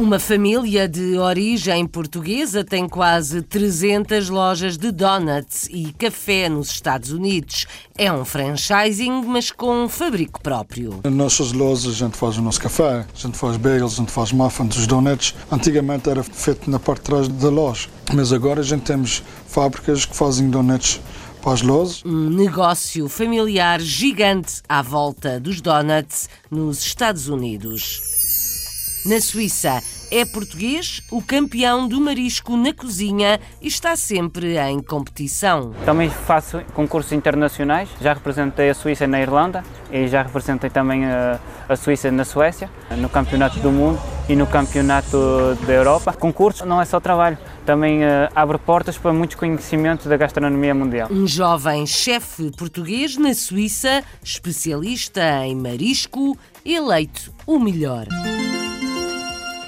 Uma família de origem portuguesa tem quase 300 lojas de donuts e café nos Estados Unidos. É um franchising, mas com fabrico próprio. Nas nossas lojas a gente faz o nosso café, a gente faz bagels, a gente faz muffins, os donuts. Antigamente era feito na parte de trás da loja, mas agora a gente temos fábricas que fazem donuts para as lojas. Um negócio familiar gigante à volta dos donuts nos Estados Unidos. Na Suíça, é português o campeão do marisco na cozinha e está sempre em competição. Também faço concursos internacionais, já representei a Suíça na Irlanda e já representei também a, a Suíça na Suécia, no Campeonato do Mundo e no Campeonato da Europa. Concursos não é só trabalho, também eh, abre portas para muitos conhecimentos da gastronomia mundial. Um jovem chefe português na Suíça, especialista em marisco, eleito o melhor.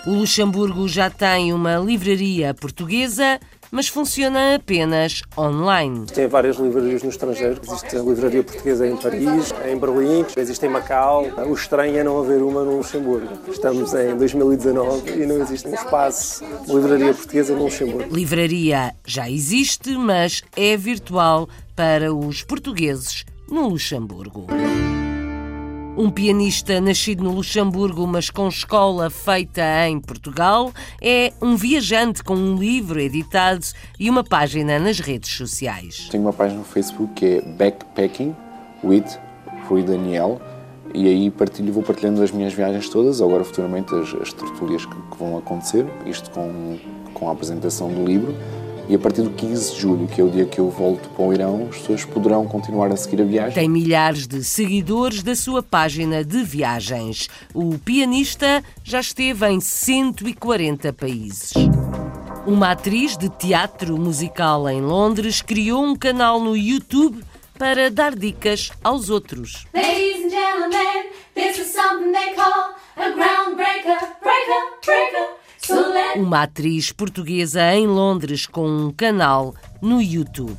O Luxemburgo já tem uma livraria portuguesa, mas funciona apenas online. Tem várias livrarias no estrangeiro. Existe a livraria portuguesa em Paris, em Berlim, existe em Macau. O estranho é não haver uma no Luxemburgo. Estamos em 2019 e não existe um espaço de livraria portuguesa no Luxemburgo. Livraria já existe, mas é virtual para os portugueses no Luxemburgo. Um pianista nascido no Luxemburgo, mas com escola feita em Portugal, é um viajante com um livro editado e uma página nas redes sociais. Tenho uma página no Facebook que é Backpacking with Rui Daniel e aí partilho, vou partilhando as minhas viagens todas, agora futuramente as, as tertúlias que, que vão acontecer, isto com, com a apresentação do livro. E a partir do 15 de julho, que é o dia que eu volto para o Irão, as pessoas poderão continuar a seguir a viagem. Tem milhares de seguidores da sua página de viagens. O pianista já esteve em 140 países. Uma atriz de teatro musical em Londres criou um canal no YouTube para dar dicas aos outros. Ladies and gentlemen, this is something they call a groundbreaker, breaker, breaker. Uma atriz portuguesa em Londres com um canal no YouTube.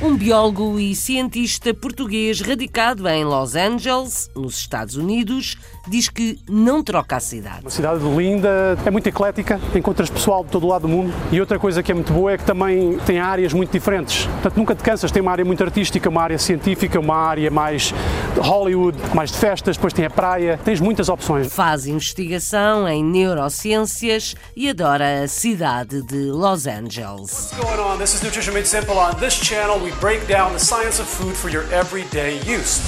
Um biólogo e cientista português radicado em Los Angeles, nos Estados Unidos, diz que não troca a cidade. Uma cidade linda, é muito eclética, encontras pessoal de todo o lado do mundo e outra coisa que é muito boa é que também tem áreas muito diferentes. Portanto, nunca te cansas, tem uma área muito artística, uma área científica, uma área mais de Hollywood, mais de festas, depois tem a praia, tens muitas opções. Faz investigação em neurociências e adora a cidade de Los Angeles. What's going on? This is Nutrition Made Simple. On this channel, we break down the science of food for your everyday use.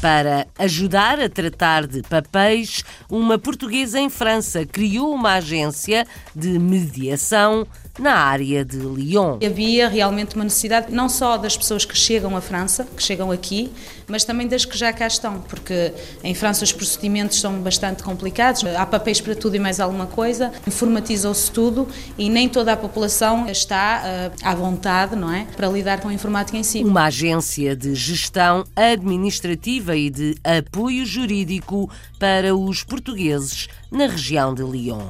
Para ajudar a tratar de papéis, uma portuguesa em França criou uma agência de mediação na área de Lyon. Havia realmente uma necessidade não só das pessoas que chegam à França, que chegam aqui, mas também das que já cá estão, porque em França os procedimentos são bastante complicados, há papéis para tudo e mais alguma coisa, informatizou-se tudo e nem toda a população está uh, à vontade, não é, para lidar com a informática em si. Uma agência de gestão administrativa e de apoio jurídico para os portugueses na região de Lyon.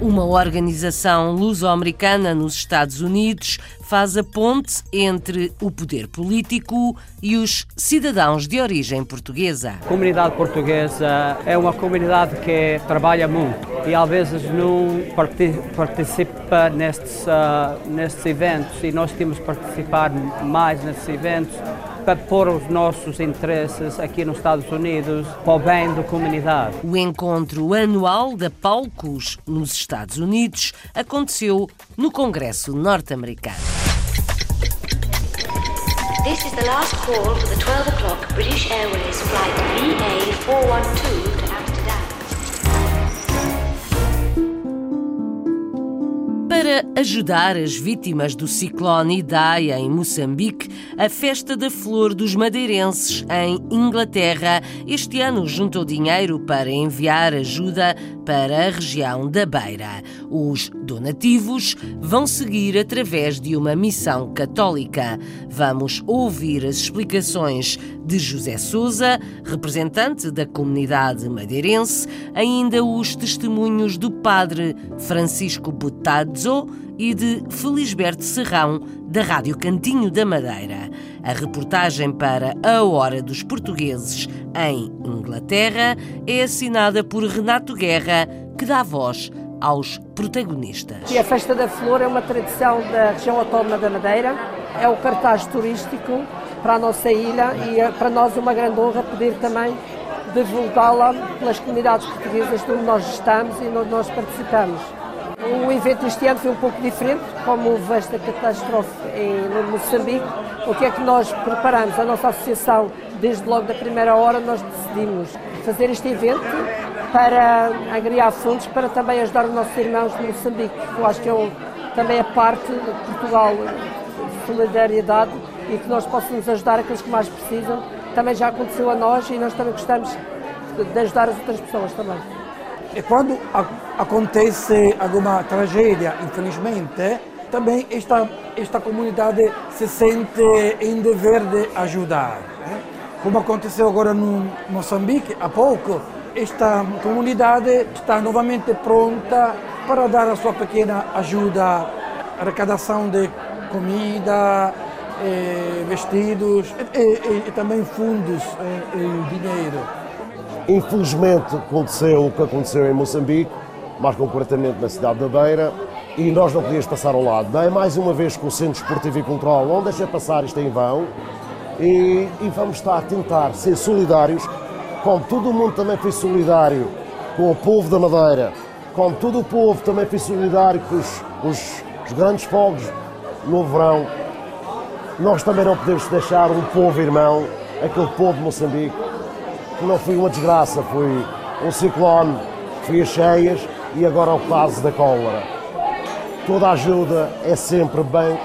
Uma organização luso-americana nos Estados Unidos faz a ponte entre o poder político e os cidadãos de origem portuguesa. A comunidade portuguesa é uma comunidade que trabalha muito e às vezes não parti- participa nestes, ah, nestes eventos e nós temos que participar mais nestes eventos para pôr os nossos interesses aqui nos Estados Unidos para o bem da comunidade. O encontro anual da Palcos nos Estados Unidos aconteceu no Congresso norte-americano. This is the last call for the 12 o'clock British Airways flight VA412 Para ajudar as vítimas do ciclone Idai em Moçambique, a Festa da Flor dos Madeirenses em Inglaterra este ano juntou dinheiro para enviar ajuda para a região da Beira. Os donativos vão seguir através de uma missão católica. Vamos ouvir as explicações de José Souza, representante da comunidade madeirense, ainda os testemunhos do padre Francisco Butazzo e de Felisberto Serrão, da Rádio Cantinho da Madeira. A reportagem para A Hora dos Portugueses em Inglaterra é assinada por Renato Guerra, que dá voz aos protagonistas. E a Festa da Flor é uma tradição da região autónoma da Madeira, é o cartaz turístico para a nossa ilha e é para nós uma grande honra poder também divulgá-la pelas comunidades portuguesas onde nós estamos e onde nós participamos. O evento este ano foi um pouco diferente, como houve esta catástrofe em, Moçambique. O que é que nós preparamos? A nossa associação, desde logo da primeira hora, nós decidimos fazer este evento para agregar fundos para também ajudar os nossos irmãos de Moçambique. Eu acho que é um, também é parte de Portugal, de solidariedade e que nós possamos ajudar aqueles que mais precisam. Também já aconteceu a nós e nós também gostamos de ajudar as outras pessoas também. E quando acontece alguma tragédia, infelizmente, também esta, esta comunidade se sente em dever de ajudar. Né? Como aconteceu agora no Moçambique, há pouco, esta comunidade está novamente pronta para dar a sua pequena ajuda, arrecadação de comida, eh, vestidos e, e, e, também fundos e, e dinheiro. Infelizmente aconteceu o que aconteceu em Moçambique, mais concretamente na cidade da Beira, e nós não podíamos passar ao lado. É mais uma vez que o Centro Esportivo e Cultural não deixa passar isto em vão e, e vamos estar a tentar ser solidários, como todo o mundo também foi solidário com o povo da Madeira, como todo o povo também foi solidário com os, os, os grandes fogos no verão. Nós também não podemos deixar um povo irmão, aquele povo de Moçambique, que não foi uma desgraça, foi um ciclone, foi as cheias e agora o caso da cólera. Toda ajuda é sempre bem,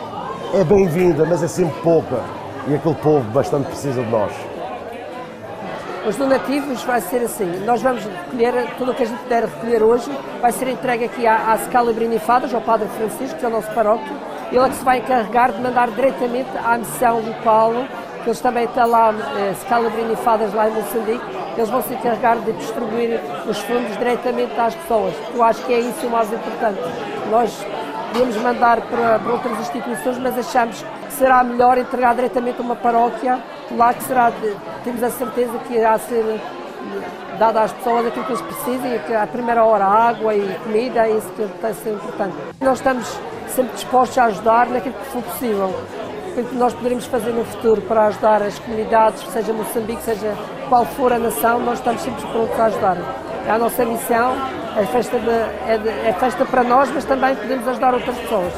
é bem-vinda, mas é sempre pouca e aquele povo bastante precisa de nós. Os donativos vai ser assim, nós vamos recolher, tudo o que a gente puder recolher hoje vai ser entregue aqui à, à Scala Brinifadas, ao Padre Francisco, que é o nosso paróquio, ele é que se vai encarregar de mandar diretamente à missão local que eles também estão lá, eh, Scalabrini e Fadas, lá em Moçambique, eles vão se encarregar de distribuir os fundos diretamente às pessoas. Eu acho que é isso o mais importante. Nós podemos mandar para, para outras instituições, mas achamos que será melhor entregar diretamente a uma paróquia, lá que será, temos a certeza que irá ser dada às pessoas aquilo que eles precisam à primeira hora água e comida é isso que tem ser importante. Nós estamos sempre dispostos a ajudar naquilo que for possível aquilo que nós poderemos fazer no futuro para ajudar as comunidades, seja Moçambique, seja qual for a nação, nós estamos sempre prontos a ajudar. É a nossa missão, é festa, de, é, de, é festa para nós, mas também podemos ajudar outras pessoas.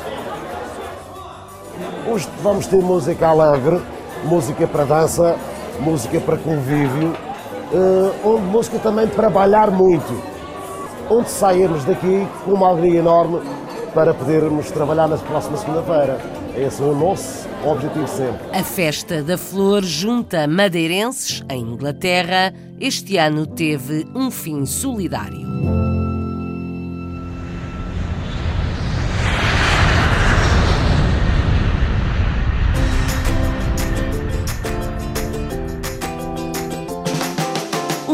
Hoje vamos ter música alegre, música para dança, música para convívio, uh, onde música também para trabalhar muito, onde sairmos daqui com uma alegria enorme para podermos trabalhar na próxima segunda-feira. Esse é o nosso objetivo sempre. A Festa da Flor junta madeirenses em Inglaterra. Este ano teve um fim solidário.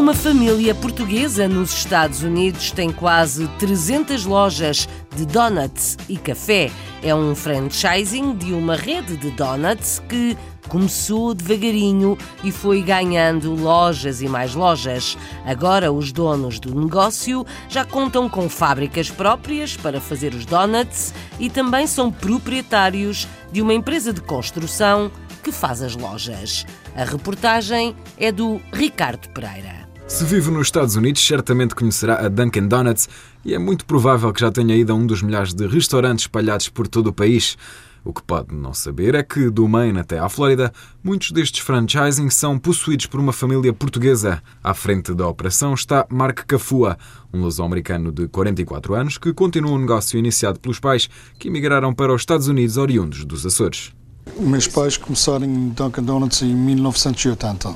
Uma família portuguesa nos Estados Unidos tem quase 300 lojas de donuts e café. É um franchising de uma rede de donuts que começou devagarinho e foi ganhando lojas e mais lojas. Agora, os donos do negócio já contam com fábricas próprias para fazer os donuts e também são proprietários de uma empresa de construção que faz as lojas. A reportagem é do Ricardo Pereira. Se vive nos Estados Unidos, certamente conhecerá a Dunkin' Donuts e é muito provável que já tenha ido a um dos milhares de restaurantes espalhados por todo o país. O que pode não saber é que, do Maine até à Flórida, muitos destes franchising são possuídos por uma família portuguesa. À frente da operação está Mark Cafua, um luso-americano de 44 anos que continua um negócio iniciado pelos pais que emigraram para os Estados Unidos oriundos dos Açores. Meus pais começaram Dunkin' Donuts em 1980,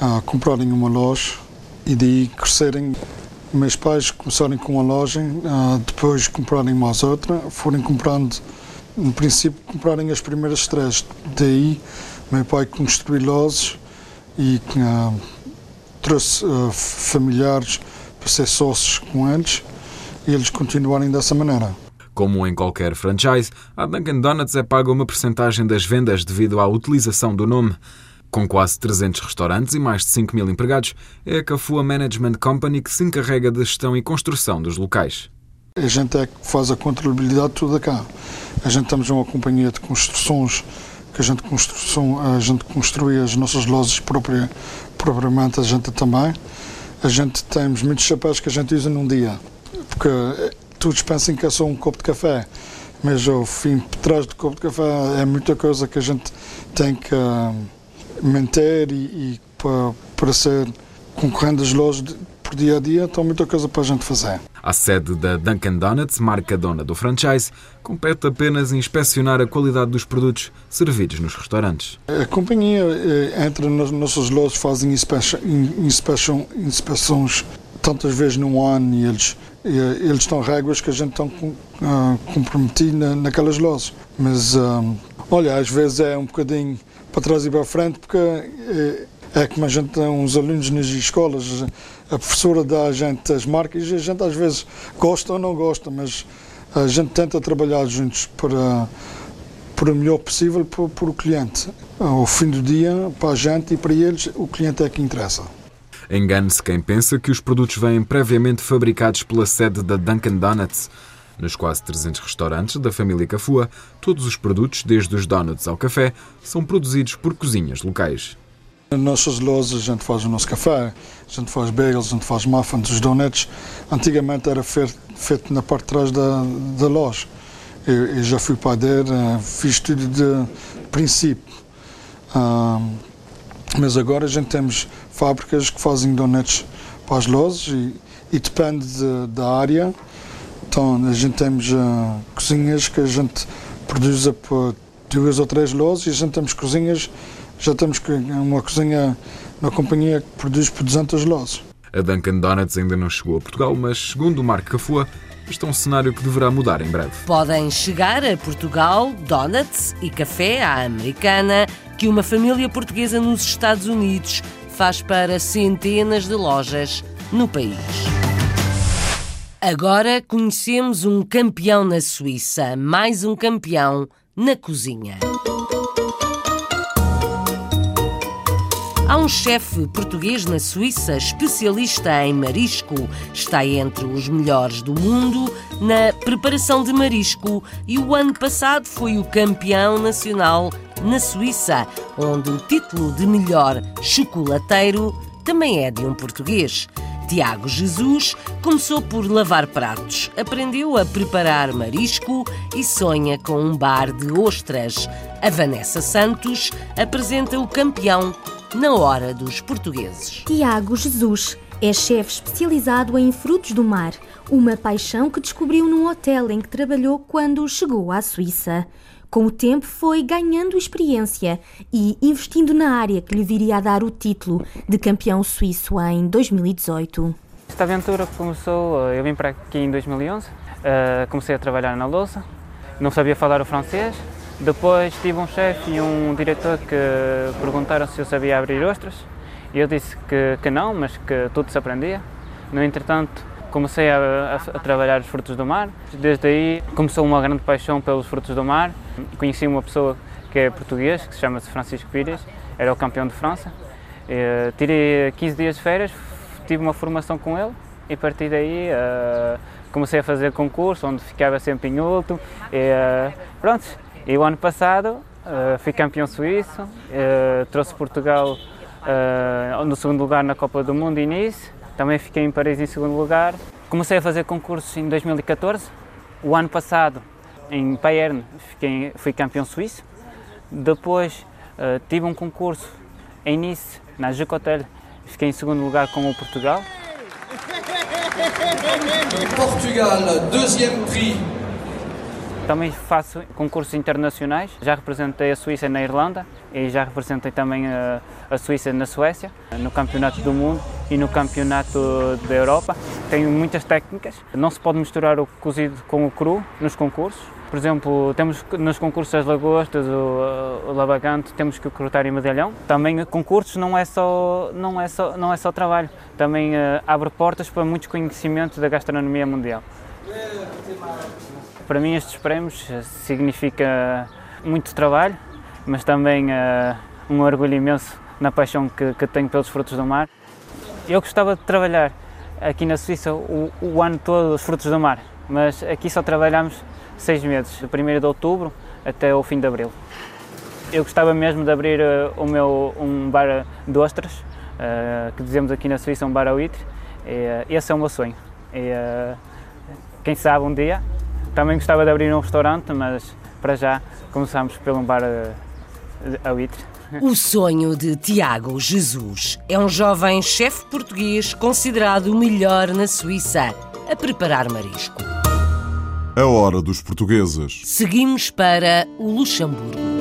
a comprarem uma loja e daí crescerem. Meus pais começaram com uma loja, ah, depois comprarem mais outra, foram comprando, no princípio, comprarem as primeiras três. Daí, meu pai construiu lojas e ah, trouxe ah, familiares para ser sócios com eles e eles continuarem dessa maneira. Como em qualquer franchise, a Dunkin' Donuts é paga uma percentagem das vendas devido à utilização do nome. Com quase 300 restaurantes e mais de 5 mil empregados, é a Cafua Management Company que se encarrega da gestão e construção dos locais. A gente é que faz a contabilidade toda cá. A gente temos uma companhia de construções que a gente, construção, a gente as nossas lojas própria, propriamente, a gente também. A gente temos muitos chapéus que a gente usa num dia. Porque todos pensam que é só um copo de café, mas ao fim, por trás do copo de café é muita coisa que a gente tem que manter e, e para, para ser concorrente das lojas por dia a dia, então muita coisa para a gente fazer. A sede da Dunkin' Donuts, marca dona do franchise, compete apenas em inspecionar a qualidade dos produtos servidos nos restaurantes. A companhia eh, entra nas nossas lojas, fazem inspeção, inspeção, inspeções tantas vezes no ano e eles, eles estão regras que a gente está uh, comprometido naquelas lojas. Mas, um, olha, às vezes é um bocadinho para trás e para frente, porque é, é como a gente tem uns alunos nas escolas, a professora dá a gente as marcas e a gente às vezes gosta ou não gosta, mas a gente tenta trabalhar juntos para, para o melhor possível para, para o cliente. Ao fim do dia, para a gente e para eles, o cliente é que interessa. Engane-se quem pensa que os produtos vêm previamente fabricados pela sede da Dunkin' Donuts. Nos quase 300 restaurantes da família Cafua, todos os produtos, desde os donuts ao café, são produzidos por cozinhas locais. Nas nossas lojas a gente faz o nosso café, a gente faz bagels, a gente faz muffins, os donuts. Antigamente era feito na parte de trás da, da loja. Eu, eu já fui padeiro, fiz tudo de princípio. Mas agora a gente temos fábricas que fazem donuts para as lojas e, e depende de, da área. Então a gente temos uh, cozinhas que a gente produz para duas ou três lojas e a gente temos cozinhas, já temos uma cozinha na companhia que produz por 200 lojas. A Dunkin' Donuts ainda não chegou a Portugal, mas segundo o Marco Cafua, este é um cenário que deverá mudar em breve. Podem chegar a Portugal donuts e café à americana que uma família portuguesa nos Estados Unidos faz para centenas de lojas no país. Agora conhecemos um campeão na Suíça, mais um campeão na cozinha. Há um chefe português na Suíça, especialista em marisco. Está entre os melhores do mundo na preparação de marisco e o ano passado foi o campeão nacional na Suíça, onde o título de melhor chocolateiro também é de um português. Tiago Jesus começou por lavar pratos, aprendeu a preparar marisco e sonha com um bar de ostras. A Vanessa Santos apresenta o campeão na hora dos portugueses. Tiago Jesus é chefe especializado em frutos do mar, uma paixão que descobriu num hotel em que trabalhou quando chegou à Suíça. Com o tempo foi ganhando experiência e investindo na área que lhe viria a dar o título de campeão suíço em 2018. Esta aventura começou, eh, eu vim para aqui em 2011, eh, comecei a trabalhar na louça, não sabia falar o francês, depois tive um chefe e um diretor que perguntaram se eu sabia abrir ostras, eu disse que, que não, mas que tudo se aprendia. No entretanto, comecei a, a, a, trabalhar os frutos do mar. Desde aí começou uma grande paixão pelos frutos do mar. Conheci uma pessoa que é português, que se chama -se Francisco Pires, era o campeão de França. E, tirei 15 dias de férias, tive uma formação com ele e a partir daí uh, comecei a fazer concurso, onde ficava sempre em último. E, uh, pronto, e o ano passado uh, fui campeão suíço, trouxe Portugal no segundo lugar na Copa do Mundo Nice também fiquei em Paris em segundo lugar. Comecei a fazer concursos em 2014. O ano passado em Payerne fiquei, fui campeão suíço. Depois uh, tive um concurso em Nice, na Jacotel, fiquei em segundo lugar com o Portugal. Portugal, deuxième prix. Também faço concursos internacionais, já representei a Suíça na Irlanda e já representei também a, a Suíça na Suécia, no Campeonato do Mundo e no Campeonato da Europa. Tenho muitas técnicas, não se pode misturar o cozido com o cru nos concursos. Por exemplo, temos nos concursos das lagostas, o, o labagante, temos que cortar em medalhão. Também concursos não é só não é só não é só trabalho, também uh, abre portas para muitos conhecimentos da gastronomia mundial. Para mim estes prémios significa muito trabalho, mas também uh, um orgulho imenso na paixão que, que, tenho pelos frutos do mar. Eu gostava de trabalhar aqui na Suíça o, o ano todo os frutos do mar, mas aqui só trabalhamos seis meses, do 1 de outubro até o fim de abril. Eu gostava mesmo de abrir uh, o meu, um bar de ostras, uh, que dizemos aqui na Suíça um bar ao itre, e, esse é o meu sonho. E, quem sabe um dia também gostava de abrir um restaurante, mas para já começamos pelo bar ao itre. O sonho de Tiago Jesus é um jovem chefe português considerado o melhor na Suíça a preparar marisco. A hora dos portugueses. Seguimos para o Luxemburgo.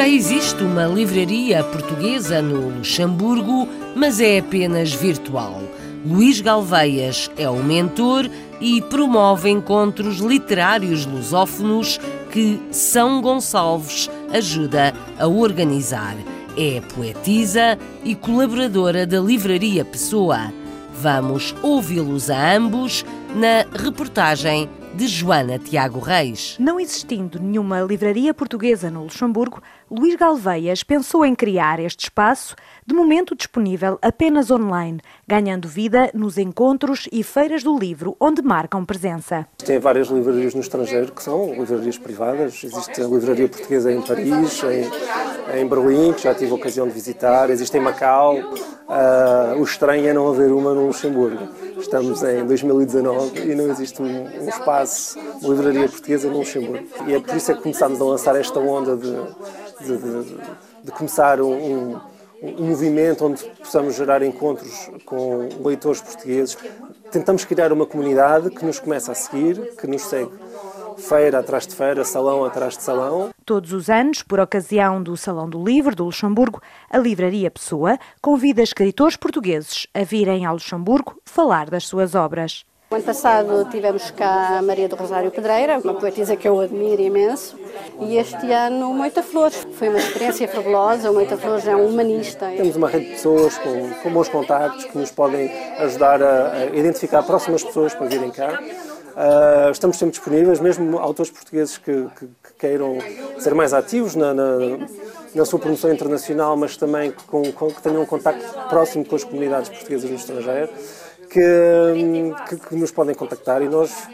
Já existe uma livraria portuguesa no Luxemburgo, mas é apenas virtual. Luís Galveias é o mentor e promove encontros literários lusófonos que São Gonçalves ajuda a organizar. É poetisa e colaboradora da Livraria Pessoa. Vamos ouvi-los a ambos na reportagem de Joana Tiago Reis. Não existindo nenhuma livraria portuguesa no Luxemburgo, Luís Galveias pensou em criar este espaço, de momento disponível apenas online, ganhando vida nos encontros e feiras do livro onde marcam presença. Tem várias livrarias no estrangeiro que são livrarias privadas. Existe a livraria portuguesa em Paris, em, em Berlim, que já tive a ocasião de visitar. Existe em Macau. Uh, o estranho é não haver uma no Luxemburgo. Estamos em 2019 e não existe um, um espaço, uma livraria portuguesa no Luxemburgo. E é por isso é que começámos a lançar esta onda de, de, de, de começar um, um, um, movimento onde possamos gerar encontros com leitores portugueses. Tentamos criar uma comunidade que nos começa a seguir, que nos segue feira atrás de feira, salão atrás de salão. Todos os anos, por ocasião do Salão do Livro do Luxemburgo, a Livraria Pessoa convida escritores portugueses a virem ao Luxemburgo falar das suas obras. O ano passado tivemos cá a Maria do Rosário Pedreira, uma poetisa que eu admiro imenso, e este ano Moita Flores. Foi uma experiência fabulosa, o Moita Flores é um humanista. Temos uma rede de pessoas com, com bons contactos que nos podem ajudar a, a identificar próximas pessoas para virem cá. Uh, estamos sempre disponíveis, mesmo autores portugueses que, que, que queiram ser mais ativos na, na, na, sua promoção internacional, mas também com, com, que tenham um contacto próximo com as comunidades portuguesas no estrangeiro que, que, que, nos podem contactar e nós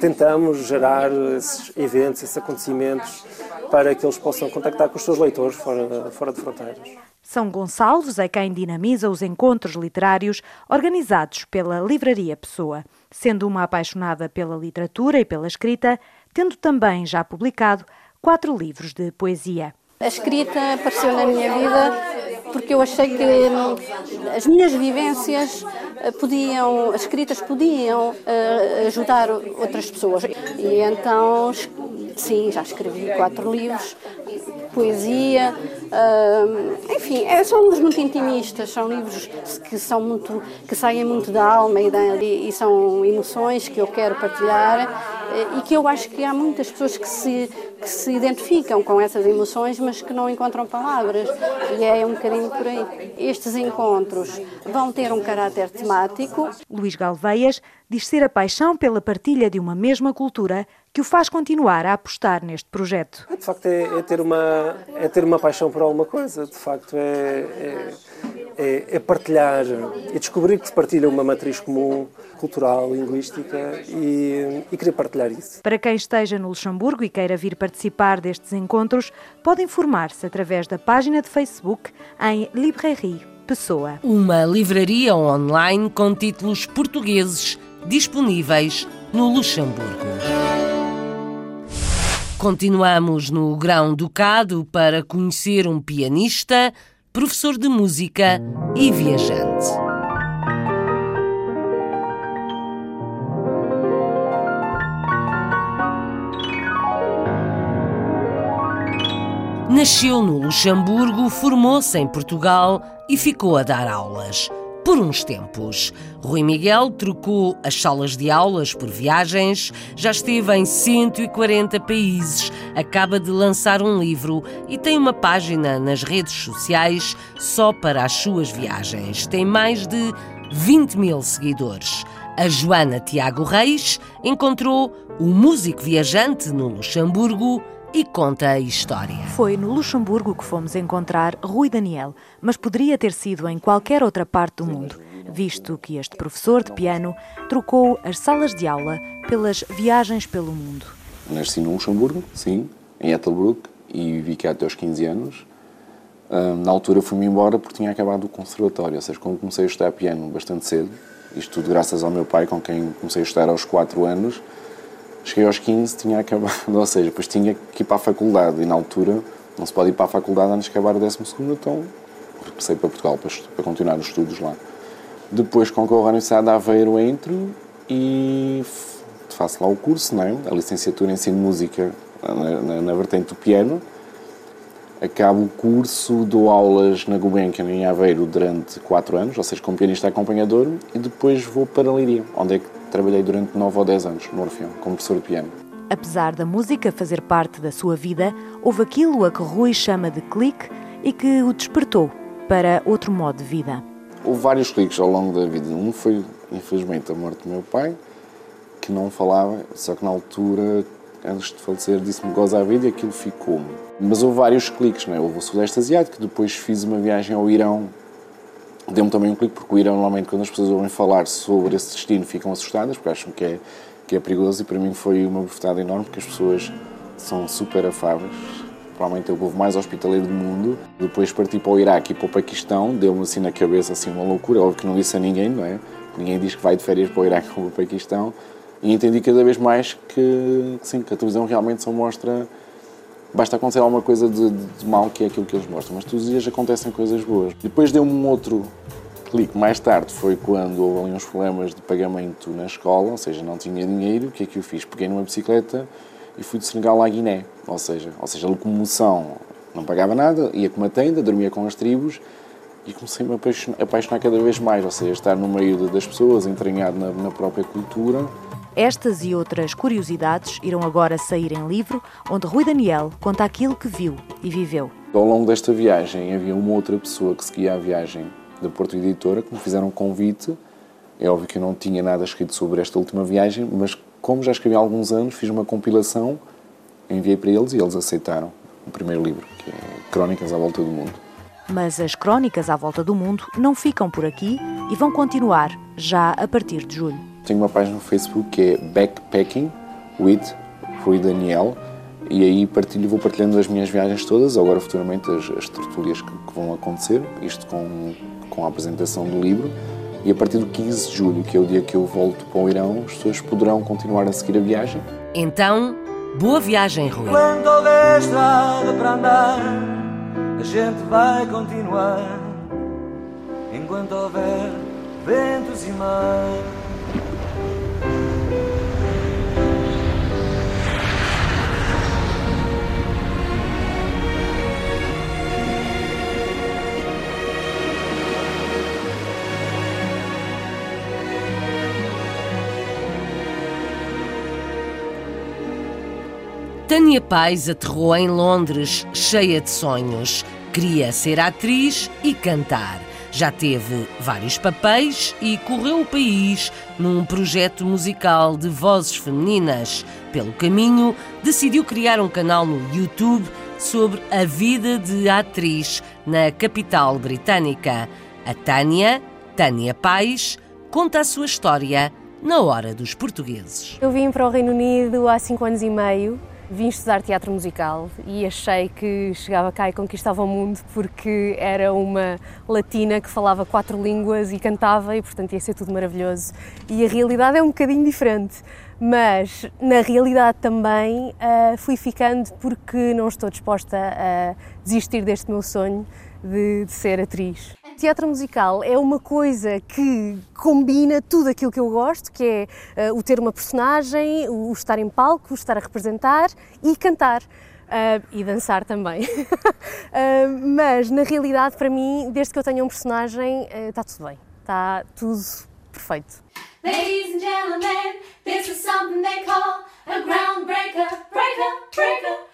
tentamos gerar esses eventos, esses acontecimentos para que eles possam contactar com os seus leitores fora, fora de fronteiras. São Gonçalves é quem dinamiza os encontros literários organizados pela Livraria Pessoa, sendo uma apaixonada pela literatura e pela escrita, tendo também já publicado quatro livros de poesia. A escrita apareceu na minha vida porque eu achei que as minhas vivências podiam, as escritas podiam uh, ajudar outras pessoas. E então, sim, já escrevi quatro livros, poesia, uh, enfim, é, são livros muito intimistas, são livros que são muito, que saem muito da alma e, da, e são emoções que eu quero partilhar e que eu acho que há muitas pessoas que se, que se identificam com essas emoções, mas que não encontram palavras. E é um bocadinho por aí. Estes encontros vão ter um caráter temático. Luís Galveias diz ser a paixão pela partilha de uma mesma cultura que o faz continuar a apostar neste projeto. De facto, é, é ter, uma, é ter uma paixão por alguma coisa. De facto, é, é, é, é partilhar, é descobrir que se partilha uma matriz comum cultural, linguística e, e querer partilhar isso. Para quem esteja no Luxemburgo e queira vir participar destes encontros, pode informar-se através da página de Facebook em Librairie Pessoa. Uma livraria online com títulos portugueses disponíveis no Luxemburgo. Continuamos no Grão Ducado para conhecer um pianista, professor de música e viajante. Nasceu no Luxemburgo, formou-se em Portugal e ficou a dar aulas. Por uns tempos. Rui Miguel trocou as salas de aulas por viagens, já esteve em 140 países, acaba de lançar um livro e tem uma página nas redes sociais só para as suas viagens. Tem mais de 20 mil seguidores. A Joana Tiago Reis encontrou o músico viajante no Luxemburgo e conta a história. Foi no Luxemburgo que fomos encontrar Rui Daniel, mas poderia ter sido em qualquer outra parte do mundo, visto que este professor de piano trocou as salas de aula pelas viagens pelo mundo. Nasci no Luxemburgo, sim, em Ettelbruck, e vivi cá até aos 15 anos. Na altura fui-me embora porque tinha acabado o conservatório, ou seja, como comecei a estudar piano bastante cedo, isto tudo graças ao meu pai, com quem comecei a estudar aos 4 anos, Cheguei aos 15, tinha acabado, ou seja, depois tinha que ir para a faculdade e na altura não se pode ir para a faculdade antes de acabar o 12 então regressei para Portugal para, para, continuar os estudos lá. Depois concorro à Universidade de Aveiro, entro e faço lá o curso, não é? a licenciatura em ensino de música na, na, na vertente do piano. Acabo o curso, dou aulas na Gulbenkian em Aveiro durante 4 anos, ou seja, como pianista acompanhador, e depois vou para Líria, onde é que trabalhei durante 9 ou 10 anos no Orfeão, como professor de piano. Apesar da música fazer parte da sua vida, houve aquilo a que Rui chama de clique e que o despertou para outro modo de vida. Houve vários cliques ao longo da vida. Um foi, infelizmente, a morte do meu pai, que não falava, só que na altura, antes de falecer, disse-me goza a vida e aquilo ficou-me. Mas houve vários cliques, não é? Houve o Sudeste Asiático, depois fiz uma viagem ao Irão Deu-me também um clique, porque o Irão, normalmente, quando as pessoas ouvem falar sobre esse destino, ficam assustadas, porque acham que é, que é perigoso, e para mim foi uma bofetada enorme, porque as pessoas são super afáveis. Provavelmente é o povo mais hospitaleiro do mundo. Depois parti para o Iraque e para o Paquistão, deu-me assim na cabeça assim uma loucura, óbvio que não disse a ninguém, não é? Ninguém diz que vai de férias para o Iraque ou para o Paquistão. E entendi cada vez mais que, sim, que a televisão realmente só mostra basta acontecer alguma coisa de, de, mal que é aquilo que eles mostram, mas todos os dias acontecem coisas boas. Depois deu-me um outro clique mais tarde, foi quando houve ali uns problemas de pagamento na escola, ou seja, não tinha dinheiro, o que é que eu fiz? Peguei numa bicicleta e fui de Senegal à Guiné, ou seja, ou seja, a locomoção não pagava nada, ia com uma tenda, dormia com as tribos e comecei a me apaixonar, apaixonar cada vez mais, ou seja, estar no meio das pessoas, entranhado na, na própria cultura estas e outras curiosidades irão agora sair em livro, onde Rui Daniel conta aquilo que viu e viveu. Ao longo desta viagem havia uma outra pessoa que seguia a viagem da Porto Editora que me fizeram um convite. É óbvio que eu não tinha nada escrito sobre esta última viagem, mas como já escrevi há alguns anos, fiz uma compilação, enviei para eles e eles aceitaram o primeiro livro, que é Crónicas à Volta do Mundo. Mas as Crónicas à Volta do Mundo não ficam por aqui e vão continuar já a partir de julho. Tenho uma página no Facebook que é Backpacking with Rui Daniel e aí partilho, vou partilhando as minhas viagens todas, agora futuramente as, as tertúlias que, que, vão acontecer, isto com, com a apresentação do livro. E a partir do 15 de julho, que é o dia que eu volto para o Irão, as pessoas poderão continuar a seguir a viagem. Então, boa viagem, Rui. Quando houver estrada para andar, a gente vai continuar. Enquanto houver ventos e mar. Tânia Pais aterrou em Londres, cheia de sonhos. Queria ser atriz e cantar. Já teve vários papéis e correu o país num projeto musical de vozes femininas. Pelo caminho, decidiu criar um canal no YouTube sobre a vida de atriz na capital britânica. A Tânia, Tânia Pais, conta a sua história na hora dos portugueses. Eu vim para o Reino Unido há cinco anos e meio vim estudar teatro musical e achei que chegava cá e conquistava o mundo porque era uma latina que falava quatro línguas e cantava e, portanto, ia ser tudo maravilhoso. E a realidade é um bocadinho diferente, mas na realidade também uh, fui ficando porque não estou disposta a desistir deste meu sonho de, de ser atriz. Teatro musical é uma coisa que combina tudo aquilo que eu gosto, que é uh, o ter uma personagem, o estar em palco, o estar a representar e cantar. Uh, e dançar também. uh, mas na realidade, para mim, desde que eu tenha um personagem, está tudo bem. Está tudo perfeito. Ladies and gentlemen, this is something they call a groundbreaker, breaker, breaker.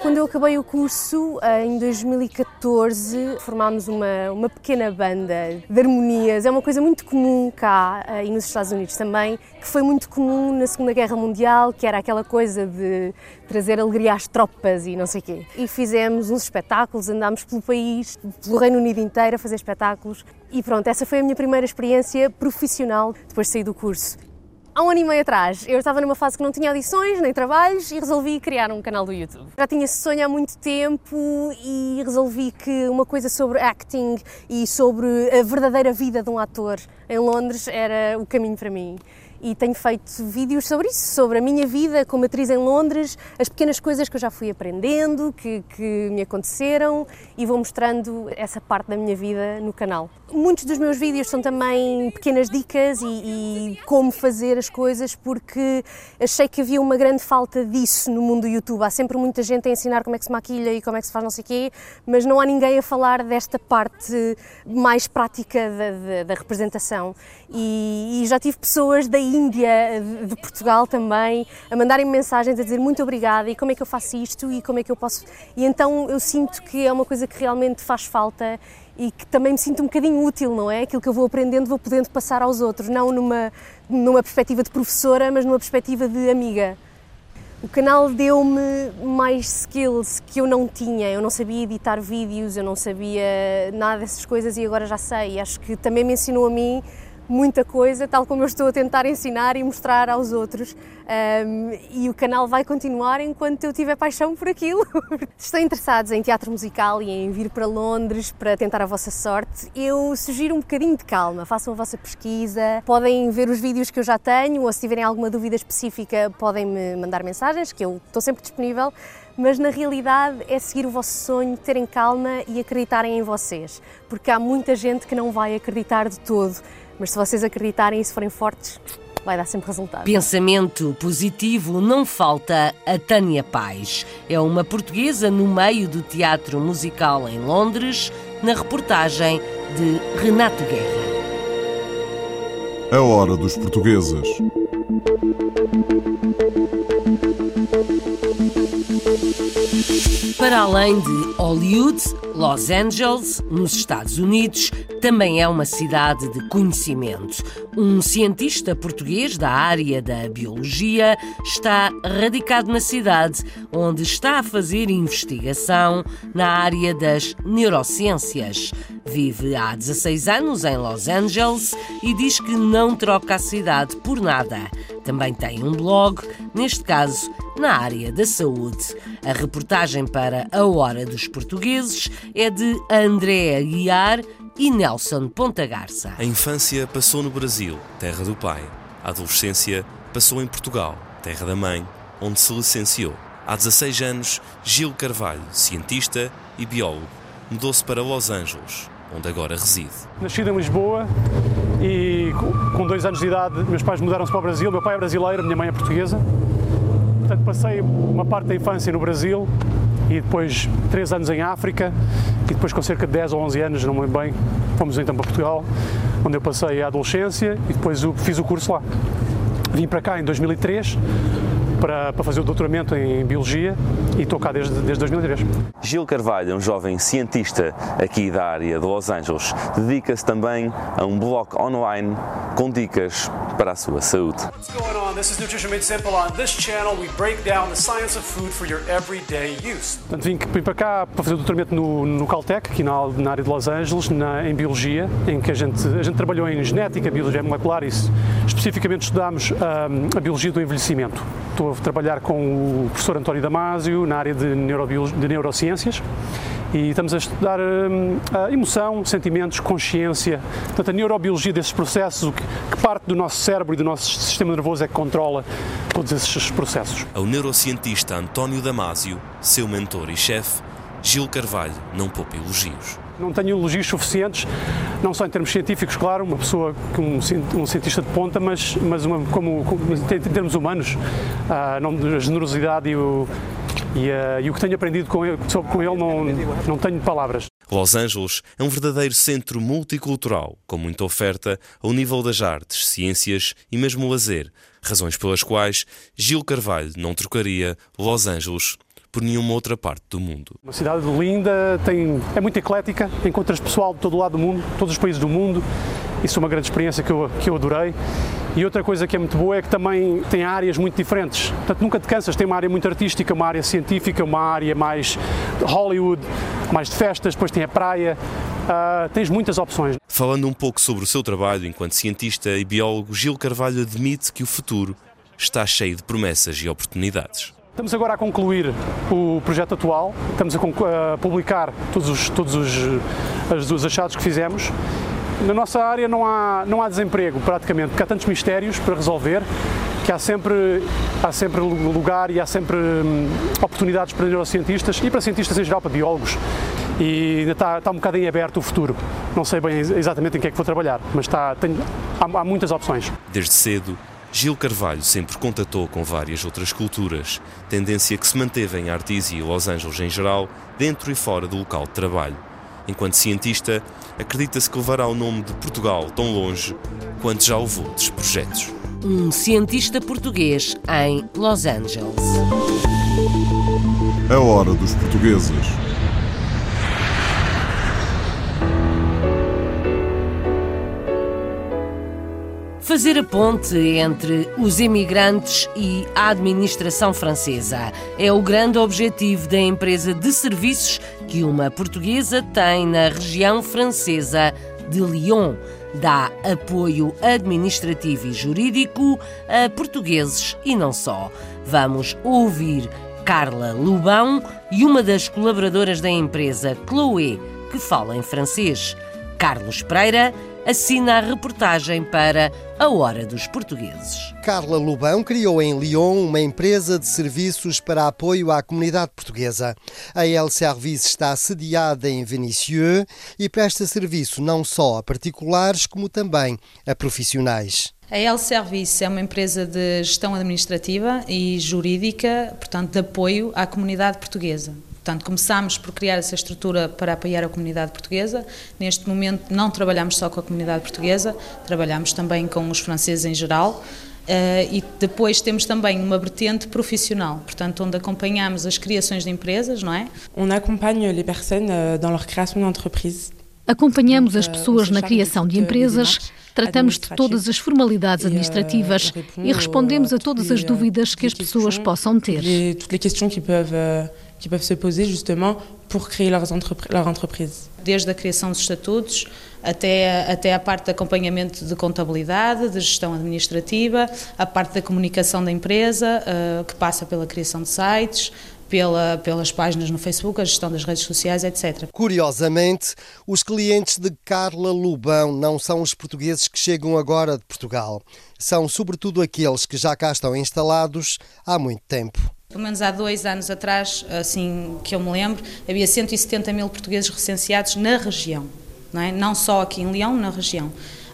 Quando eu acabei o curso, em 2014, formámos uma, uma pequena banda de harmonias. É uma coisa muito comum cá eh, e nos Estados Unidos também, que foi muito comum na Segunda Guerra Mundial, que era aquela coisa de trazer alegria às tropas e não sei quê. E fizemos uns espetáculos, andámos pelo país, pelo Reino Unido inteiro a fazer espetáculos. E pronto, essa foi a minha primeira experiência profissional depois de sair do curso. Há um ano e meio atrás, eu estava numa fase que não tinha audições nem trabalhos e resolvi criar um canal do YouTube. Já tinha esse sonho há muito tempo e resolvi que uma coisa sobre acting e sobre a verdadeira vida de um ator em Londres era o caminho para mim e tenho feito vídeos sobre isso, sobre a minha vida como atriz em Londres, as pequenas coisas que eu já fui aprendendo, que, que me aconteceram e vou mostrando essa parte da minha vida no canal. Muitos dos meus vídeos são também pequenas dicas e, e como fazer as coisas porque achei que havia uma grande falta disso no mundo do YouTube. Há sempre muita gente a ensinar como é que se maquilha e como é que se faz não sei o quê, mas não há ninguém a falar desta parte mais prática da, da, da representação. E, e já tive pessoas da Índia, de Portugal também, a mandarem-me mensagens a dizer muito obrigada e como é que eu faço isto e como é que eu posso. E então eu sinto que é uma coisa que realmente faz falta e que também me sinto um bocadinho útil, não é? Aquilo que eu vou aprendendo vou podendo passar aos outros, não numa, numa perspectiva de professora, mas numa perspectiva de amiga. O canal deu-me mais skills que eu não tinha. Eu não sabia editar vídeos, eu não sabia nada dessas coisas e agora já sei. Acho que também me ensinou a mim muita coisa, tal como eu estou a tentar ensinar e mostrar aos outros. Um, e o canal vai continuar enquanto eu tiver paixão por aquilo. Se estão interessados em teatro musical e em vir para Londres para tentar a vossa sorte, eu sugiro um bocadinho de calma. Façam a vossa pesquisa, podem ver os vídeos que eu já tenho ou se tiverem alguma dúvida específica, podem me mandar mensagens, que eu estou sempre disponível mas na realidade é seguir o vosso sonho, terem calma e acreditarem em vocês, porque há muita gente que não vai acreditar de todo. Mas se vocês acreditarem e se forem fortes, vai dar sempre resultado. Pensamento positivo não falta a Tânia Paz. É uma portuguesa no meio do teatro musical em Londres, na reportagem de Renato Guerra. A hora dos portugueses. Para além de Hollywood, Los Angeles, nos Estados Unidos, também é uma cidade de conhecimento. Um cientista português da área da biologia está radicado na cidade, onde está a fazer investigação na área das neurociências. Vive há 16 anos em Los Angeles e diz que não troca a cidade por nada. Também tem um blog, neste caso na área da saúde. A reportagem para A Hora dos Portugueses é de André Aguiar e Nelson Ponta Garça. A infância passou no Brasil, terra do pai. A adolescência passou em Portugal, terra da mãe, onde se licenciou. Há 16 anos, Gil Carvalho, cientista e biólogo, mudou-se para Los Angeles, onde agora reside. Nascido em Lisboa e com dois anos de idade, meus pais mudaram-se para o Brasil. Meu pai é brasileiro, minha mãe é portuguesa. Portanto, passei uma parte da infância no Brasil e depois três anos em África e depois com cerca de 10 ou 11 anos, não me lembro bem, fomos então para Portugal, onde eu passei a adolescência e depois fiz o curso lá. Vim para cá em 2003 para, para fazer o doutoramento em Biologia e estou cá desde, desde 2003. Gil Carvalho, um jovem cientista aqui da área de Los Angeles, dedica-se também a um blog online com dicas para a sua saúde. What's going on? This is Nutrition Made Simple. On this channel we break down the science of food for your everyday use. Portanto, vim, vim para cá para fazer o doutoramento no, no Caltech, aqui na, na área de Los Angeles, na, em Biologia, em que a gente, a gente trabalhou em genética, biologia molecular, isso Especificamente estudamos a biologia do envelhecimento. Estou a trabalhar com o professor António Damasio na área de, de neurociências e estamos a estudar hum, a emoção, sentimentos, consciência, portanto a neurobiologia desses processos, que, que parte do nosso cérebro e do nosso sistema nervoso é que controla todos esses processos. Ao neurocientista António Damasio, seu mentor e chefe, Gil Carvalho não poupa elogios. Não tenho elogios suficientes, não só em termos científicos, claro, uma pessoa, um, um cientista de ponta, mas, mas uma, como, como, em termos humanos, a, a generosidade e o, e, uh, e, o que tenho aprendido com ele, sobre com ele não, não tenho palavras. Los Angeles é um verdadeiro centro multicultural, com muita oferta ao nível das artes, ciências e mesmo lazer, razões pelas quais Gil Carvalho não trocaria Los Angeles por nenhuma outra parte do mundo. Uma cidade linda, tem, é muito eclética, encontras pessoal de todo o lado do mundo, todos os países do mundo. Isso é uma grande experiência que eu, que eu adorei. E outra coisa que é muito boa é que também tem áreas muito diferentes. Portanto, nunca te cansas. Tem uma área muito artística, uma área científica, uma área mais Hollywood, mais de festas, depois tem a praia. Uh, tens muitas opções. Falando um pouco sobre o seu trabalho enquanto cientista e biólogo, Gil Carvalho admite que o futuro está cheio de promessas e oportunidades. Estamos agora a concluir o projeto atual, estamos a, a publicar todos os, todos os, os achados que fizemos na nossa área não há, não há desemprego praticamente, porque há tantos mistérios para resolver que há sempre, há sempre lugar e há sempre hum, oportunidades para neurocientistas e para cientistas em geral, para biólogos. E ainda está, está um bocado em aberto o futuro. Não sei bem exatamente em que é que vou trabalhar, mas está, tenho, há, há muitas opções. Desde cedo, Gil Carvalho sempre contatou com várias outras culturas, tendência que se manteve em Artesia e Los Angeles em geral, dentro e fora do local de trabalho. Enquanto cientista, acredita-se que levará o nome de Portugal tão longe quanto já levou outros projetos. Um cientista português em Los Angeles. A hora dos portugueses. Fazer a ponte entre os imigrantes e a administração francesa. É o grande objetivo da empresa de serviços que uma portuguesa tem na região francesa de Lyon. Dá apoio administrativo e jurídico a portugueses e não só. Vamos ouvir Carla Lubão e uma das colaboradoras da empresa, Chloé, que fala em francês. Carlos Pereira assina a reportagem para A Hora dos Portugueses. Carla Lubão criou em Lyon uma empresa de serviços para apoio à comunidade portuguesa. A El Service está sediada em Vénissieux e presta serviço não só a particulares como também a profissionais. A El Service é uma empresa de gestão administrativa e jurídica, portanto, de apoio à comunidade portuguesa. Portanto, começámos por criar essa estrutura para apoiar a comunidade portuguesa. Neste momento não trabalhamos só com a comunidade portuguesa, trabalhamos também com os franceses em geral. Uh, e depois temos também uma vertente profissional, portanto, onde acompanhamos as criações de empresas, não é? On acompanhe les personnes euh, dans leur création d'entreprise. Acompanhamos as pessoas na criação de empresas, tratamos de todas as formalidades euh, administrativas e respondemos a todas as dúvidas que as pessoas possam ter. Toutes les questions qui peuvent euh, qui peuvent se poser justement pour créer leurs entrepri leur entreprise. Desde a criação dos estatutos até, até a parte de acompanhamento de contabilidade, de gestão administrativa, a parte da comunicação da empresa, uh, que passa pela criação de sites, pela, pelas páginas no Facebook, a gestão das redes sociais, etc. Curiosamente, os clientes de Carla Lubão não são os portugueses que chegam agora de Portugal. São sobretudo aqueles que já cá estão instalados há muito tempo. Pelo menos há dois anos atrás, assim que eu me lembro, havia 170 mil portugueses recenseados na região, não, é? não só aqui em Leão, na região.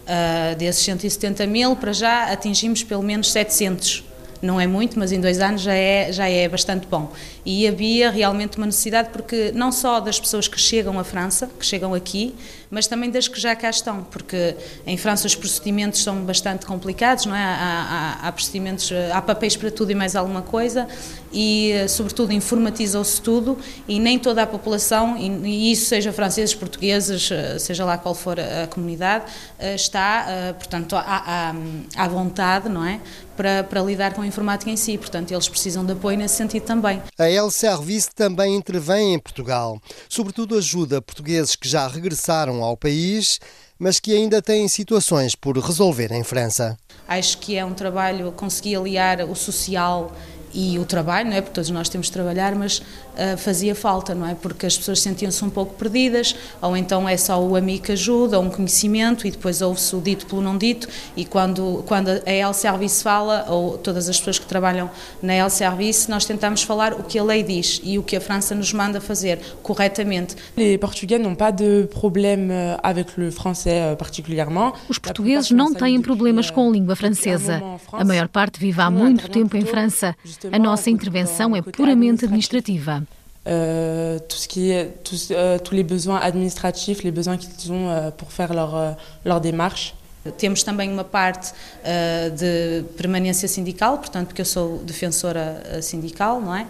Uh, desses 170 mil, para já atingimos pelo menos 700 não é muito, mas em dois anos já é, já é bastante bom. E havia realmente uma necessidade, porque não só das pessoas que chegam à França, que chegam aqui, mas também das que já cá estão, porque em França os procedimentos são bastante complicados, não é? Há, há, há procedimentos, há papéis para tudo e mais alguma coisa, e sobretudo informatiza-se tudo, e nem toda a população, e, isso seja franceses, portugueses, seja lá qual for a, comunidade, eh, está, eh, portanto, à, à, à vontade, não é? Para, para, lidar com a informática em si. Portanto, eles precisam de apoio nesse sentido também. A El Service também intervém em Portugal. Sobretudo ajuda portugueses que já regressaram ao país, mas que ainda têm situações por resolver em França. Acho que é um trabalho conseguir aliar o social e o trabalho, não é? Porque todos nós temos de trabalhar, mas uh, fazia falta, não é? Porque as pessoas sentiam-se um pouco perdidas, ou então é só o amigo que ajuda, ou um conhecimento, e depois ouve-se o dito pelo não dito, e quando, quando a El Service fala, ou todas as pessoas que trabalham na El Service, nós tentamos falar o que a lei diz e o que a França nos manda fazer corretamente. Les Portugais n'ont pas de problème avec le français euh, particulièrement. Os portugueses não têm problemas com a língua francesa. A maior parte vive há muito tempo em França. A nossa intervenção é puramente administrativa. Euh, tout ce qui est, tous, euh, tous les besoins administratifs, les besoins qu'ils ont euh, pour faire leur, euh, leur démarche. Temos também uma parte uh, de permanência sindical, portanto, porque eu sou defensora sindical, não é?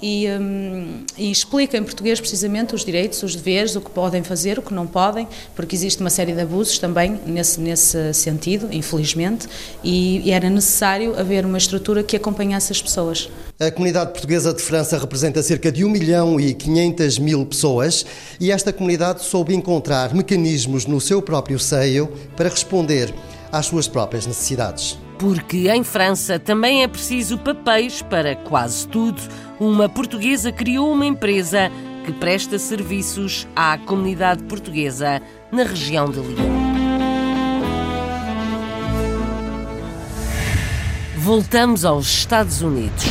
e, um, e, explica em português precisamente os direitos, os deveres, o que podem fazer, o que não podem, porque existe uma série de abusos também nesse, nesse sentido, infelizmente, e, e era necessário haver uma estrutura que acompanhasse as pessoas. A comunidade portuguesa de França representa cerca de 1 milhão e 500 mil pessoas e esta comunidade soube encontrar mecanismos no seu próprio seio para responder às suas próprias necessidades. Porque em França também é preciso papéis para quase tudo uma portuguesa criou uma empresa que presta serviços à comunidade portuguesa na região de Lyon. Voltamos aos Estados Unidos.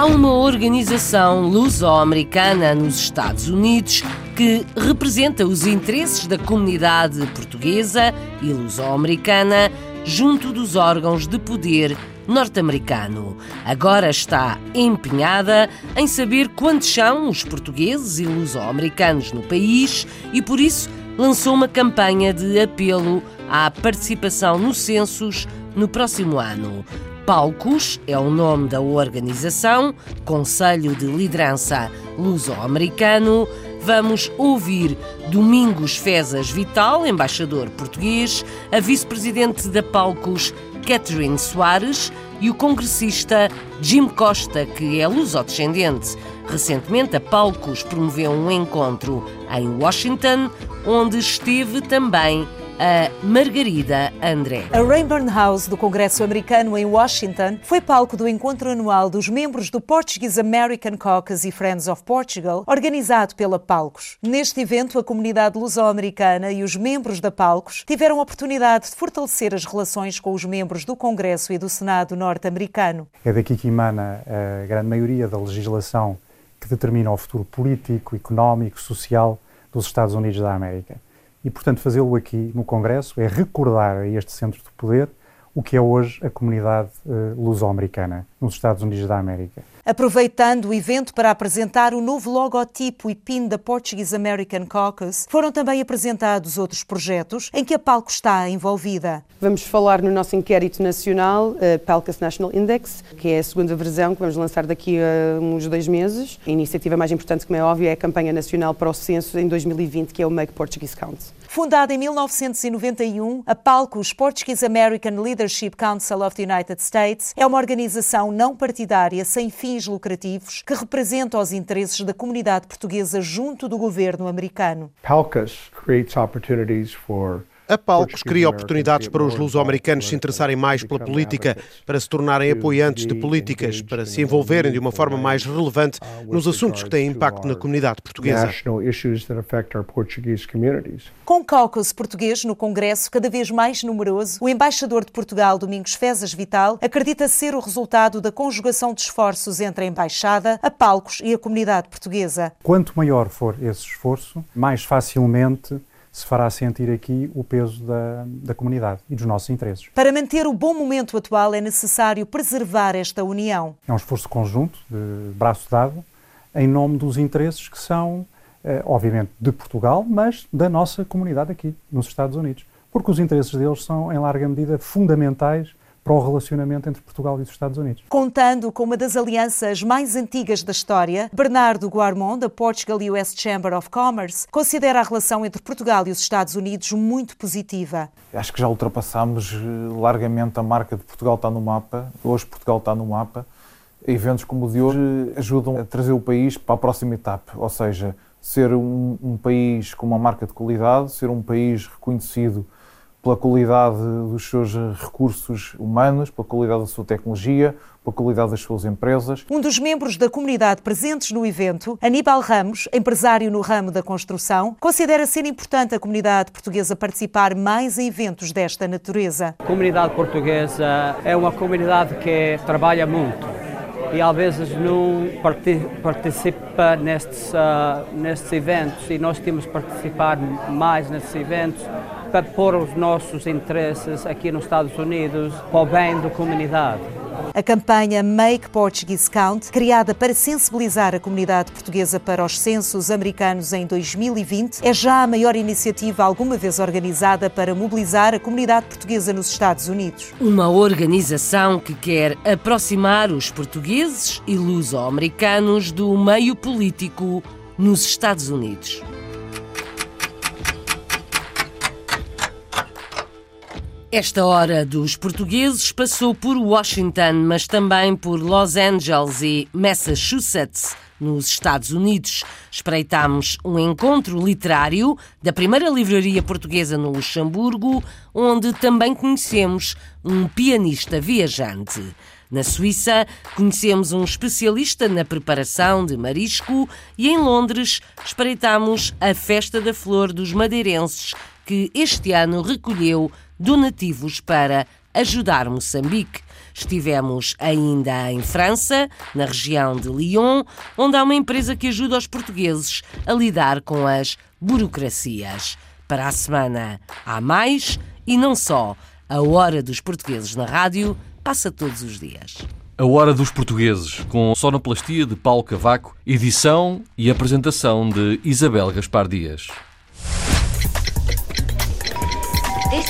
Há uma organização luso-americana nos Estados Unidos que representa os interesses da comunidade portuguesa e luso-americana junto dos órgãos de poder norte-americano. Agora está empenhada em saber quantos são os portugueses e luso-americanos no país e, por isso, lançou uma campanha de apelo à participação nos censos no próximo ano. Palcos é o nome da organização, Conselho de Liderança Luso-Americano Vamos ouvir Domingos Fezas Vital, embaixador português, a vice-presidente da Palcos, Catherine Soares, e o congressista Jim Costa, que é luso-descendente. Recentemente, a Palcos promoveu um encontro em Washington, onde esteve também a Margarida André. A Rainbow House do Congresso Americano em Washington foi palco do encontro anual dos membros do Portuguese American Caucus e Friends of Portugal, organizado pela Palcos. Neste evento, a comunidade luso-americana e os membros da Palcos tiveram a oportunidade de fortalecer as relações com os membros do Congresso e do Senado norte-americano. É daqui que emana a grande maioria da legislação que determina o futuro político, económico, social dos Estados Unidos da América. E, portanto, fazê-lo aqui no Congresso é recordar a este centro de poder o que é hoje a comunidade uh, luso-americana nos Estados Unidos da América. Aproveitando o evento para apresentar o novo logotipo e PIN da Portuguese American Caucus, foram também apresentados outros projetos em que a Palco está envolvida. Vamos falar no nosso inquérito nacional, a Palcos National Index, que é a segunda versão que vamos lançar daqui a uns dois meses. A iniciativa mais importante, como é óbvio, é a campanha nacional para o censo em 2020, que é o Make Portuguese Count. Fundada em 1991, a Palcos Portuguese American Leadership Council of the United States é uma organização não partidária sem fins lucrativos que representa os interesses da comunidade portuguesa junto do governo americano. Palcos creates opportunities for a Palcos cria oportunidades para os luso-americanos se interessarem mais pela política, para se tornarem apoiantes de políticas, para se envolverem de uma forma mais relevante nos assuntos que têm impacto na comunidade portuguesa. Com o caucus português no Congresso cada vez mais numeroso, o embaixador de Portugal, Domingos Fezas Vital, acredita ser o resultado da conjugação de esforços entre a embaixada, a Palcos e a comunidade portuguesa. Quanto maior for esse esforço, mais facilmente se fará sentir aqui o peso da, da comunidade e dos nossos interesses. Para manter o bom momento atual é necessário preservar esta união. É um esforço conjunto, de braço dado, em nome dos interesses que são, eh, obviamente, de Portugal, mas da nossa comunidade aqui, nos Estados Unidos. Porque os interesses deles são, em larga medida, fundamentais para o relacionamento entre Portugal e os Estados Unidos. Contando com uma das alianças mais antigas da história, Bernardo Guarmond, da Portugal US Chamber of Commerce, considera a relação entre Portugal e os Estados Unidos muito positiva. Acho que já ultrapassámos eh, largamente a marca de Portugal está no mapa. Hoje Portugal está no mapa Eventos como o de hoje ajudam a trazer o país para a próxima etapa, ou seja, ser um, um país com uma marca de qualidade, ser um país reconhecido pela qualidade dos seus recursos humanos, pela qualidade da sua tecnologia, pela qualidade das suas empresas. Um dos membros da comunidade presentes no evento, Aníbal Ramos, empresário no ramo da construção, considera ser importante a comunidade portuguesa participar mais em eventos desta natureza. A comunidade portuguesa é uma comunidade que trabalha muito e às vezes não participa nestes, uh, nestes eventos e nós temos que participar mais nestes eventos para pôr os nossos interesses aqui nos Estados Unidos para o bem da comunidade. A campanha Make Portuguese Count, criada para sensibilizar a comunidade portuguesa para os censos americanos em 2020, é já a maior iniciativa alguma vez organizada para mobilizar a comunidade portuguesa nos Estados Unidos. Uma organização que quer aproximar os portugueses e luso-americanos do meio político nos Estados Unidos. Esta hora dos portugueses passou por Washington, mas também por Los Angeles e Massachusetts, nos Estados Unidos. Espreitámos um encontro literário da primeira livraria portuguesa no Luxemburgo, onde também conhecemos um pianista viajante. Na Suíça, conhecemos um especialista na preparação de marisco e em Londres espreitámos a Festa da Flor dos Madeirenses, que este ano recolheu donativos para ajudar Moçambique. Estivemos ainda em França, na região de Lyon, onde há uma empresa que ajuda os portugueses a lidar com as burocracias. Para a semana há mais e não só. A Hora dos Portugueses na rádio passa todos os dias. A Hora dos Portugueses, com sonoplastia de Paulo Cavaco, edição e apresentação de Isabel Gaspar Dias.